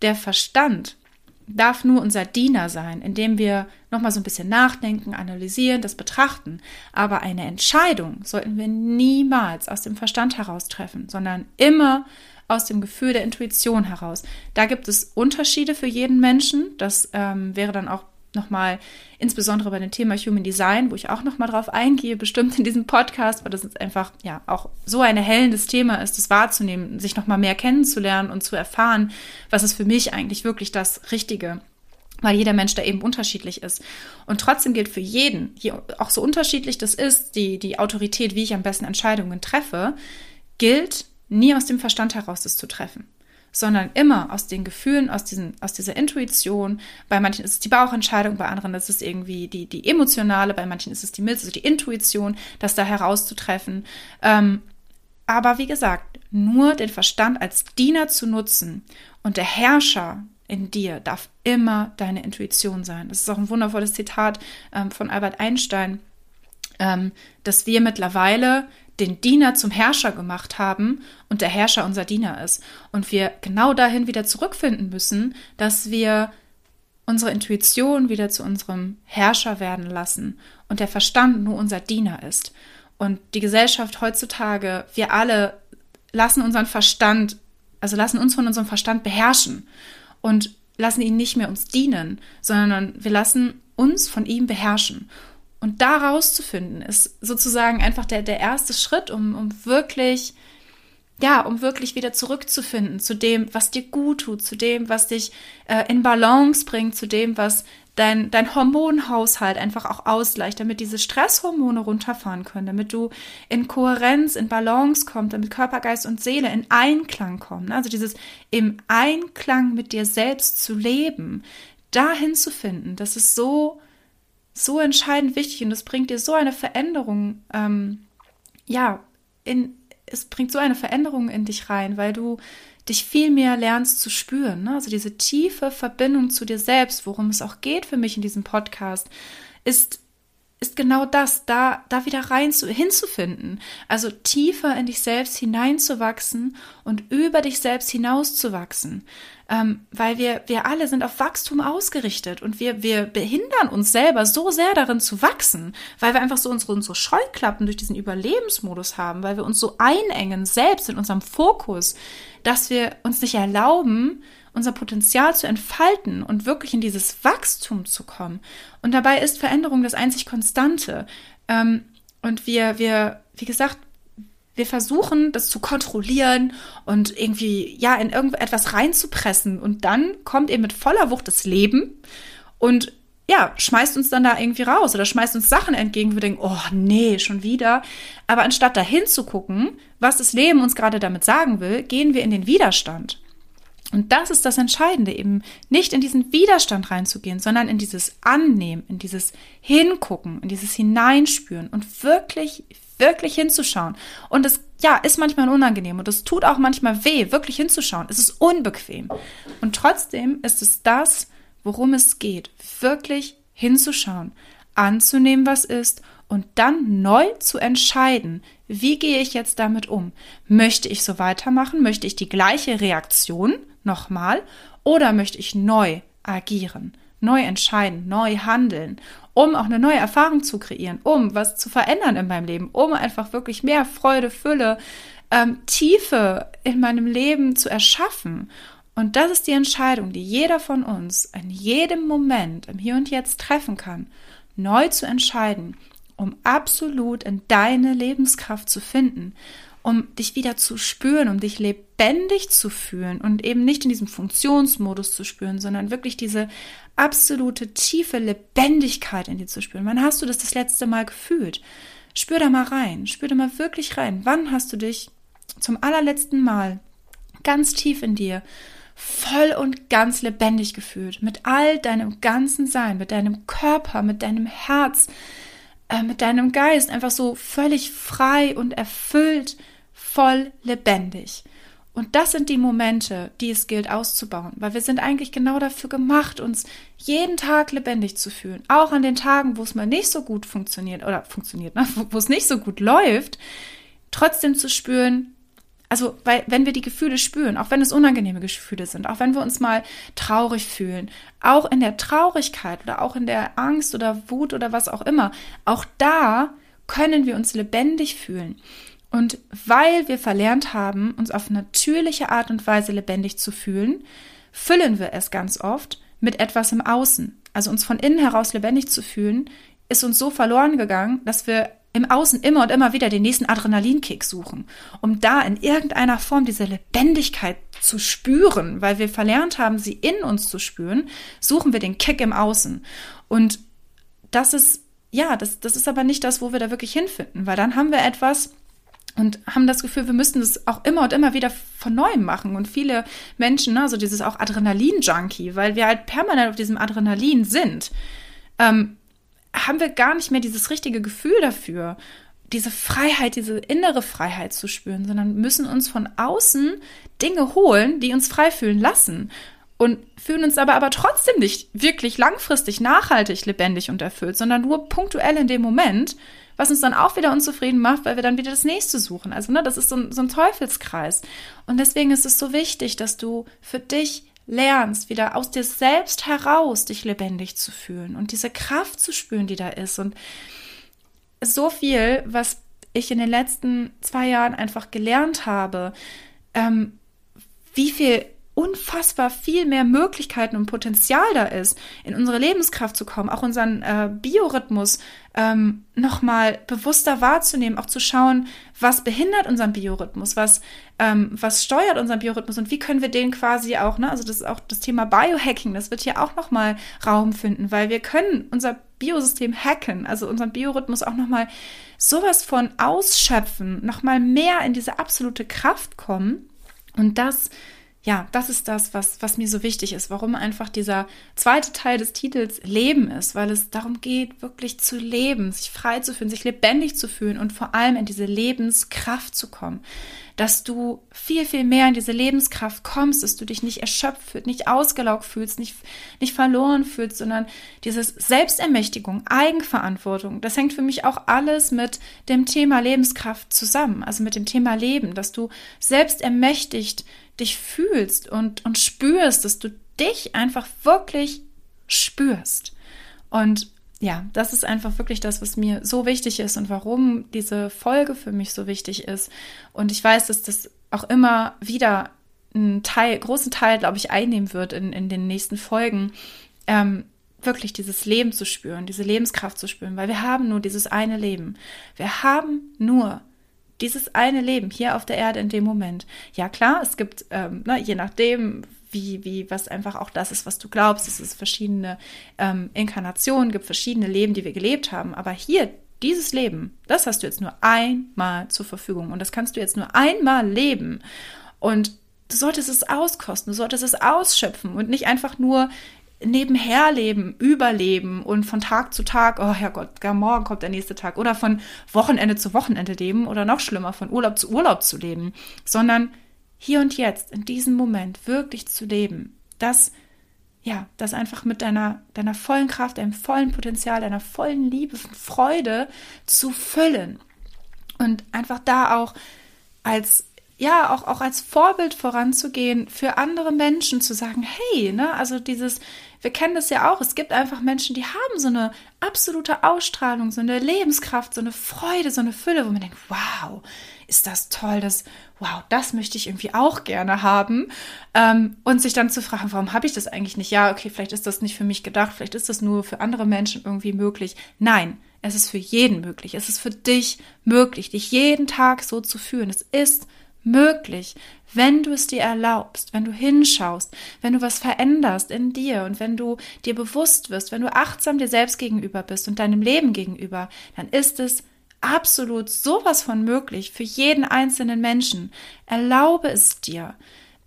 der Verstand darf nur unser Diener sein, indem wir nochmal so ein bisschen nachdenken, analysieren, das betrachten. Aber eine Entscheidung sollten wir niemals aus dem Verstand heraus treffen, sondern immer aus dem Gefühl der Intuition heraus. Da gibt es Unterschiede für jeden Menschen. Das ähm, wäre dann auch nochmal, insbesondere bei dem Thema Human Design, wo ich auch nochmal drauf eingehe, bestimmt in diesem Podcast, weil das ist einfach ja auch so ein erhellendes Thema ist, das wahrzunehmen, sich nochmal mehr kennenzulernen und zu erfahren, was ist für mich eigentlich wirklich das Richtige weil jeder Mensch da eben unterschiedlich ist. Und trotzdem gilt für jeden, auch so unterschiedlich das ist, die, die Autorität, wie ich am besten Entscheidungen treffe, gilt nie aus dem Verstand heraus das zu treffen, sondern immer aus den Gefühlen, aus, diesen, aus dieser Intuition. Bei manchen ist es die Bauchentscheidung, bei anderen ist es irgendwie die, die emotionale, bei manchen ist es die Milz, also die Intuition, das da herauszutreffen. Ähm, aber wie gesagt, nur den Verstand als Diener zu nutzen und der Herrscher in dir darf immer deine Intuition sein. Das ist auch ein wundervolles Zitat ähm, von Albert Einstein, ähm, dass wir mittlerweile den Diener zum Herrscher gemacht haben und der Herrscher unser Diener ist. Und wir genau dahin wieder zurückfinden müssen, dass wir unsere Intuition wieder zu unserem Herrscher werden lassen und der Verstand nur unser Diener ist. Und die Gesellschaft heutzutage, wir alle lassen unseren Verstand, also lassen uns von unserem Verstand beherrschen und lassen ihn nicht mehr uns dienen, sondern wir lassen uns von ihm beherrschen. Und da rauszufinden, ist sozusagen einfach der, der erste Schritt, um, um wirklich, ja, um wirklich wieder zurückzufinden zu dem, was dir gut tut, zu dem, was dich äh, in Balance bringt, zu dem, was dein, dein Hormonhaushalt einfach auch ausgleicht, damit diese Stresshormone runterfahren können, damit du in Kohärenz, in Balance kommst, damit Körper, Geist und Seele in Einklang kommen. Also dieses im Einklang mit dir selbst zu leben, dahin zu finden, das ist so, so entscheidend wichtig und es bringt dir so eine Veränderung, ähm, ja, in, es bringt so eine Veränderung in dich rein, weil du dich viel mehr lernst zu spüren. Ne? Also diese tiefe Verbindung zu dir selbst, worum es auch geht für mich in diesem Podcast, ist ist genau das, da, da wieder rein zu, hinzufinden. Also tiefer in dich selbst hineinzuwachsen und über dich selbst hinauszuwachsen. Ähm, weil wir, wir alle sind auf Wachstum ausgerichtet und wir, wir behindern uns selber so sehr darin zu wachsen, weil wir einfach so unsere, unsere Scheuklappen durch diesen Überlebensmodus haben, weil wir uns so einengen, selbst in unserem Fokus, dass wir uns nicht erlauben, unser Potenzial zu entfalten und wirklich in dieses Wachstum zu kommen. Und dabei ist Veränderung das einzig Konstante. Ähm, und wir, wir, wie gesagt, wir versuchen, das zu kontrollieren und irgendwie, ja, in irgendetwas reinzupressen. Und dann kommt eben mit voller Wucht das Leben und ja, schmeißt uns dann da irgendwie raus oder schmeißt uns Sachen entgegen, wir denken, oh nee, schon wieder. Aber anstatt da hinzugucken, was das Leben uns gerade damit sagen will, gehen wir in den Widerstand. Und das ist das Entscheidende, eben nicht in diesen Widerstand reinzugehen, sondern in dieses Annehmen, in dieses Hingucken, in dieses Hineinspüren und wirklich, wirklich hinzuschauen. Und es, ja, ist manchmal unangenehm und es tut auch manchmal weh, wirklich hinzuschauen. Es ist unbequem. Und trotzdem ist es das, worum es geht, wirklich hinzuschauen, anzunehmen, was ist und dann neu zu entscheiden, wie gehe ich jetzt damit um? Möchte ich so weitermachen? Möchte ich die gleiche Reaktion nochmal oder möchte ich neu agieren, neu entscheiden, neu handeln, um auch eine neue Erfahrung zu kreieren, um was zu verändern in meinem Leben, um einfach wirklich mehr Freude, Fülle, ähm, Tiefe in meinem Leben zu erschaffen. Und das ist die Entscheidung, die jeder von uns in jedem Moment im Hier und Jetzt treffen kann, neu zu entscheiden, um absolut in deine Lebenskraft zu finden um dich wieder zu spüren, um dich lebendig zu fühlen und eben nicht in diesem Funktionsmodus zu spüren, sondern wirklich diese absolute tiefe Lebendigkeit in dir zu spüren. Wann hast du das das letzte Mal gefühlt? Spür da mal rein, spür da mal wirklich rein. Wann hast du dich zum allerletzten Mal ganz tief in dir voll und ganz lebendig gefühlt, mit all deinem ganzen Sein, mit deinem Körper, mit deinem Herz, äh, mit deinem Geist, einfach so völlig frei und erfüllt voll lebendig. Und das sind die Momente, die es gilt auszubauen, weil wir sind eigentlich genau dafür gemacht, uns jeden Tag lebendig zu fühlen. Auch an den Tagen, wo es mal nicht so gut funktioniert oder funktioniert, ne? wo es nicht so gut läuft, trotzdem zu spüren, also, weil, wenn wir die Gefühle spüren, auch wenn es unangenehme Gefühle sind, auch wenn wir uns mal traurig fühlen, auch in der Traurigkeit oder auch in der Angst oder Wut oder was auch immer, auch da können wir uns lebendig fühlen. Und weil wir verlernt haben, uns auf natürliche Art und Weise lebendig zu fühlen, füllen wir es ganz oft mit etwas im Außen. Also uns von innen heraus lebendig zu fühlen, ist uns so verloren gegangen, dass wir im Außen immer und immer wieder den nächsten Adrenalinkick suchen, um da in irgendeiner Form diese Lebendigkeit zu spüren, weil wir verlernt haben, sie in uns zu spüren, suchen wir den Kick im Außen. Und das ist, ja, das, das ist aber nicht das, wo wir da wirklich hinfinden, weil dann haben wir etwas, und haben das Gefühl, wir müssten das auch immer und immer wieder von neuem machen. Und viele Menschen, ne, also dieses auch Adrenalin-Junkie, weil wir halt permanent auf diesem Adrenalin sind, ähm, haben wir gar nicht mehr dieses richtige Gefühl dafür, diese Freiheit, diese innere Freiheit zu spüren, sondern müssen uns von außen Dinge holen, die uns frei fühlen lassen und fühlen uns aber aber trotzdem nicht wirklich langfristig nachhaltig lebendig und erfüllt, sondern nur punktuell in dem Moment, was uns dann auch wieder unzufrieden macht, weil wir dann wieder das nächste suchen. Also, ne, das ist so ein, so ein Teufelskreis. Und deswegen ist es so wichtig, dass du für dich lernst, wieder aus dir selbst heraus dich lebendig zu fühlen und diese Kraft zu spüren, die da ist. Und so viel, was ich in den letzten zwei Jahren einfach gelernt habe, ähm, wie viel unfassbar viel mehr Möglichkeiten und Potenzial da ist, in unsere Lebenskraft zu kommen, auch unseren äh, Biorhythmus ähm, nochmal bewusster wahrzunehmen, auch zu schauen, was behindert unseren Biorhythmus, was, ähm, was steuert unseren Biorhythmus und wie können wir den quasi auch, ne, also das ist auch das Thema Biohacking, das wird hier auch nochmal Raum finden, weil wir können unser Biosystem hacken, also unseren Biorhythmus auch nochmal sowas von ausschöpfen, nochmal mehr in diese absolute Kraft kommen und das ja, das ist das, was, was mir so wichtig ist, warum einfach dieser zweite Teil des Titels Leben ist, weil es darum geht, wirklich zu leben, sich frei zu fühlen, sich lebendig zu fühlen und vor allem in diese Lebenskraft zu kommen. Dass du viel, viel mehr in diese Lebenskraft kommst, dass du dich nicht erschöpft fühlst, nicht ausgelaugt fühlst, nicht, nicht verloren fühlst, sondern dieses Selbstermächtigung, Eigenverantwortung, das hängt für mich auch alles mit dem Thema Lebenskraft zusammen, also mit dem Thema Leben, dass du selbstermächtigt dich fühlst und, und spürst, dass du dich einfach wirklich spürst. Und ja, das ist einfach wirklich das, was mir so wichtig ist und warum diese Folge für mich so wichtig ist. Und ich weiß, dass das auch immer wieder einen Teil, großen Teil, glaube ich, einnehmen wird in, in den nächsten Folgen, ähm, wirklich dieses Leben zu spüren, diese Lebenskraft zu spüren, weil wir haben nur dieses eine Leben. Wir haben nur dieses eine Leben hier auf der Erde in dem Moment. Ja klar, es gibt, ähm, ne, je nachdem, wie, wie, was einfach auch das ist, was du glaubst, es ist verschiedene ähm, Inkarnationen, gibt verschiedene Leben, die wir gelebt haben. Aber hier, dieses Leben, das hast du jetzt nur einmal zur Verfügung und das kannst du jetzt nur einmal leben. Und du solltest es auskosten, du solltest es ausschöpfen und nicht einfach nur nebenher leben, überleben und von Tag zu Tag, oh Herrgott, gar morgen kommt der nächste Tag oder von Wochenende zu Wochenende leben oder noch schlimmer, von Urlaub zu Urlaub zu leben, sondern hier und jetzt, in diesem Moment wirklich zu leben. Das, ja, das einfach mit deiner, deiner vollen Kraft, deinem vollen Potenzial, deiner vollen Liebe, Freude zu füllen. Und einfach da auch als ja, auch, auch als Vorbild voranzugehen, für andere Menschen zu sagen, hey, ne, also dieses, wir kennen das ja auch, es gibt einfach Menschen, die haben so eine absolute Ausstrahlung, so eine Lebenskraft, so eine Freude, so eine Fülle, wo man denkt, wow, ist das toll, das, wow, das möchte ich irgendwie auch gerne haben. Ähm, und sich dann zu fragen, warum habe ich das eigentlich nicht? Ja, okay, vielleicht ist das nicht für mich gedacht, vielleicht ist das nur für andere Menschen irgendwie möglich. Nein, es ist für jeden möglich. Es ist für dich möglich, dich jeden Tag so zu fühlen. Es ist möglich, wenn du es dir erlaubst, wenn du hinschaust, wenn du was veränderst in dir und wenn du dir bewusst wirst, wenn du achtsam dir selbst gegenüber bist und deinem Leben gegenüber, dann ist es absolut sowas von möglich für jeden einzelnen Menschen. Erlaube es dir.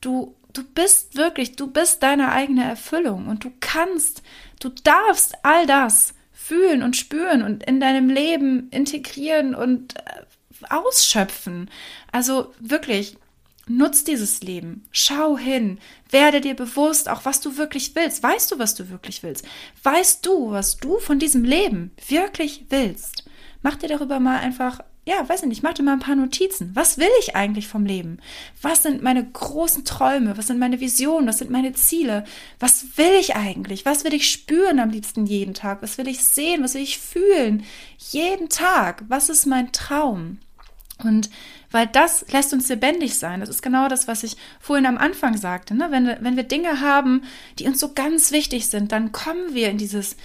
Du du bist wirklich, du bist deine eigene Erfüllung und du kannst, du darfst all das fühlen und spüren und in deinem Leben integrieren und äh, ausschöpfen. Also wirklich, nutz dieses Leben. Schau hin. Werde dir bewusst, auch was du wirklich willst. Weißt du, was du wirklich willst? Weißt du, was du von diesem Leben wirklich willst? Mach dir darüber mal einfach ja, weiß ich nicht, mach dir mal ein paar Notizen. Was will ich eigentlich vom Leben? Was sind meine großen Träume? Was sind meine Visionen? Was sind meine Ziele? Was will ich eigentlich? Was will ich spüren am liebsten jeden Tag? Was will ich sehen? Was will ich fühlen? Jeden Tag. Was ist mein Traum? Und weil das lässt uns lebendig sein. Das ist genau das, was ich vorhin am Anfang sagte. Ne? Wenn, wenn wir Dinge haben, die uns so ganz wichtig sind, dann kommen wir in dieses,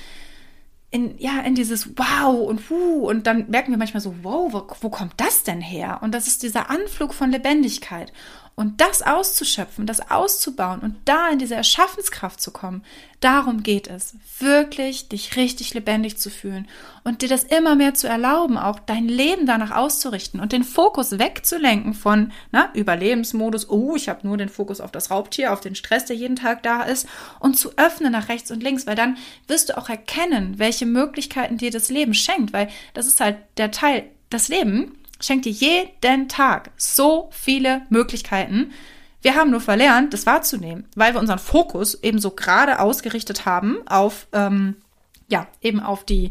in, ja, in dieses Wow und Hu und dann merken wir manchmal so, wow, wo, wo kommt das denn her? Und das ist dieser Anflug von Lebendigkeit. Und das auszuschöpfen, das auszubauen und da in diese Erschaffenskraft zu kommen, darum geht es. Wirklich dich richtig lebendig zu fühlen und dir das immer mehr zu erlauben, auch dein Leben danach auszurichten und den Fokus wegzulenken von na, Überlebensmodus, oh, ich habe nur den Fokus auf das Raubtier, auf den Stress, der jeden Tag da ist, und zu öffnen nach rechts und links, weil dann wirst du auch erkennen, welche Möglichkeiten dir das Leben schenkt, weil das ist halt der Teil, das Leben schenkt dir jeden Tag so viele Möglichkeiten. Wir haben nur verlernt, das wahrzunehmen, weil wir unseren Fokus eben so gerade ausgerichtet haben auf, ähm, ja, eben auf die,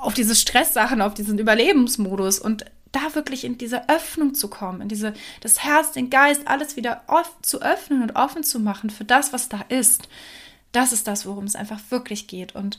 auf diese Stresssachen, auf diesen Überlebensmodus und da wirklich in diese Öffnung zu kommen, in diese, das Herz, den Geist, alles wieder zu öffnen und offen zu machen für das, was da ist. Das ist das, worum es einfach wirklich geht. Und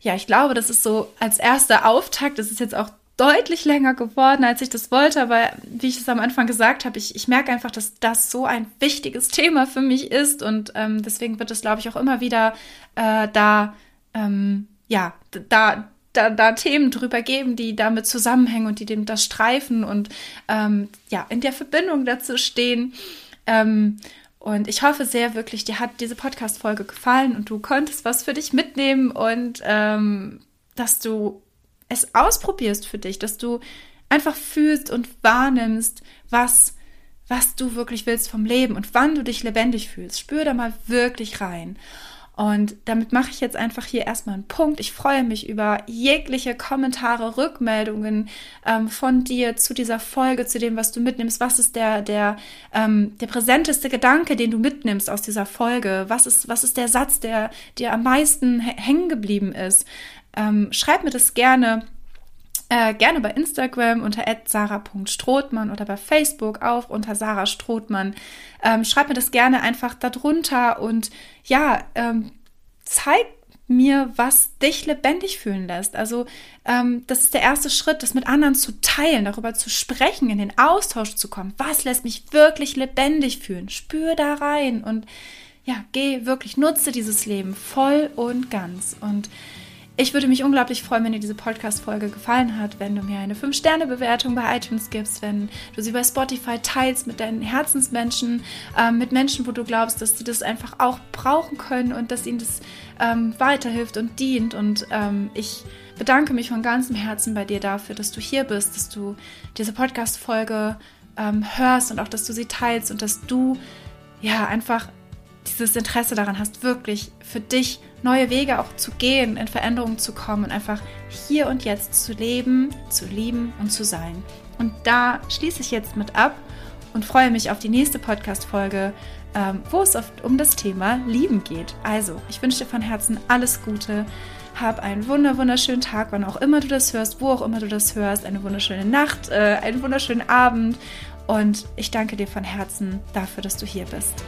ja, ich glaube, das ist so als erster Auftakt, das ist jetzt auch deutlich länger geworden, als ich das wollte, aber wie ich es am Anfang gesagt habe, ich, ich merke einfach, dass das so ein wichtiges Thema für mich ist und ähm, deswegen wird es, glaube ich, auch immer wieder äh, da, ähm, ja, da, da, da Themen drüber geben, die damit zusammenhängen und die dem das streifen und ähm, ja, in der Verbindung dazu stehen. Ähm, und ich hoffe sehr wirklich, dir hat diese Podcast-Folge gefallen und du konntest was für dich mitnehmen und ähm, dass du es ausprobierst für dich, dass du einfach fühlst und wahrnimmst, was, was du wirklich willst vom Leben und wann du dich lebendig fühlst. Spür da mal wirklich rein. Und damit mache ich jetzt einfach hier erstmal einen Punkt. Ich freue mich über jegliche Kommentare, Rückmeldungen ähm, von dir zu dieser Folge, zu dem, was du mitnimmst. Was ist der, der, ähm, der präsenteste Gedanke, den du mitnimmst aus dieser Folge? Was ist, was ist der Satz, der dir am meisten hängen geblieben ist? Ähm, schreib mir das gerne. Äh, gerne bei Instagram unter sarah.strothmann oder bei Facebook auch unter Sarah Strothmann. Ähm, schreib mir das gerne einfach darunter und ja, ähm, zeig mir, was dich lebendig fühlen lässt. Also ähm, das ist der erste Schritt, das mit anderen zu teilen, darüber zu sprechen, in den Austausch zu kommen. Was lässt mich wirklich lebendig fühlen? Spür da rein und ja, geh wirklich, nutze dieses Leben voll und ganz. Und ich würde mich unglaublich freuen, wenn dir diese Podcast-Folge gefallen hat, wenn du mir eine 5-Sterne-Bewertung bei iTunes gibst, wenn du sie bei Spotify teilst mit deinen Herzensmenschen, ähm, mit Menschen, wo du glaubst, dass sie das einfach auch brauchen können und dass ihnen das ähm, weiterhilft und dient. Und ähm, ich bedanke mich von ganzem Herzen bei dir dafür, dass du hier bist, dass du diese Podcast-Folge ähm, hörst und auch, dass du sie teilst und dass du ja einfach dieses Interesse daran hast, wirklich für dich neue Wege auch zu gehen, in Veränderungen zu kommen und einfach hier und jetzt zu leben, zu lieben und zu sein. Und da schließe ich jetzt mit ab und freue mich auf die nächste Podcast-Folge, ähm, wo es oft um das Thema Lieben geht. Also, ich wünsche dir von Herzen alles Gute. Hab einen wunder wunderschönen Tag, wann auch immer du das hörst, wo auch immer du das hörst, eine wunderschöne Nacht, äh, einen wunderschönen Abend und ich danke dir von Herzen dafür, dass du hier bist.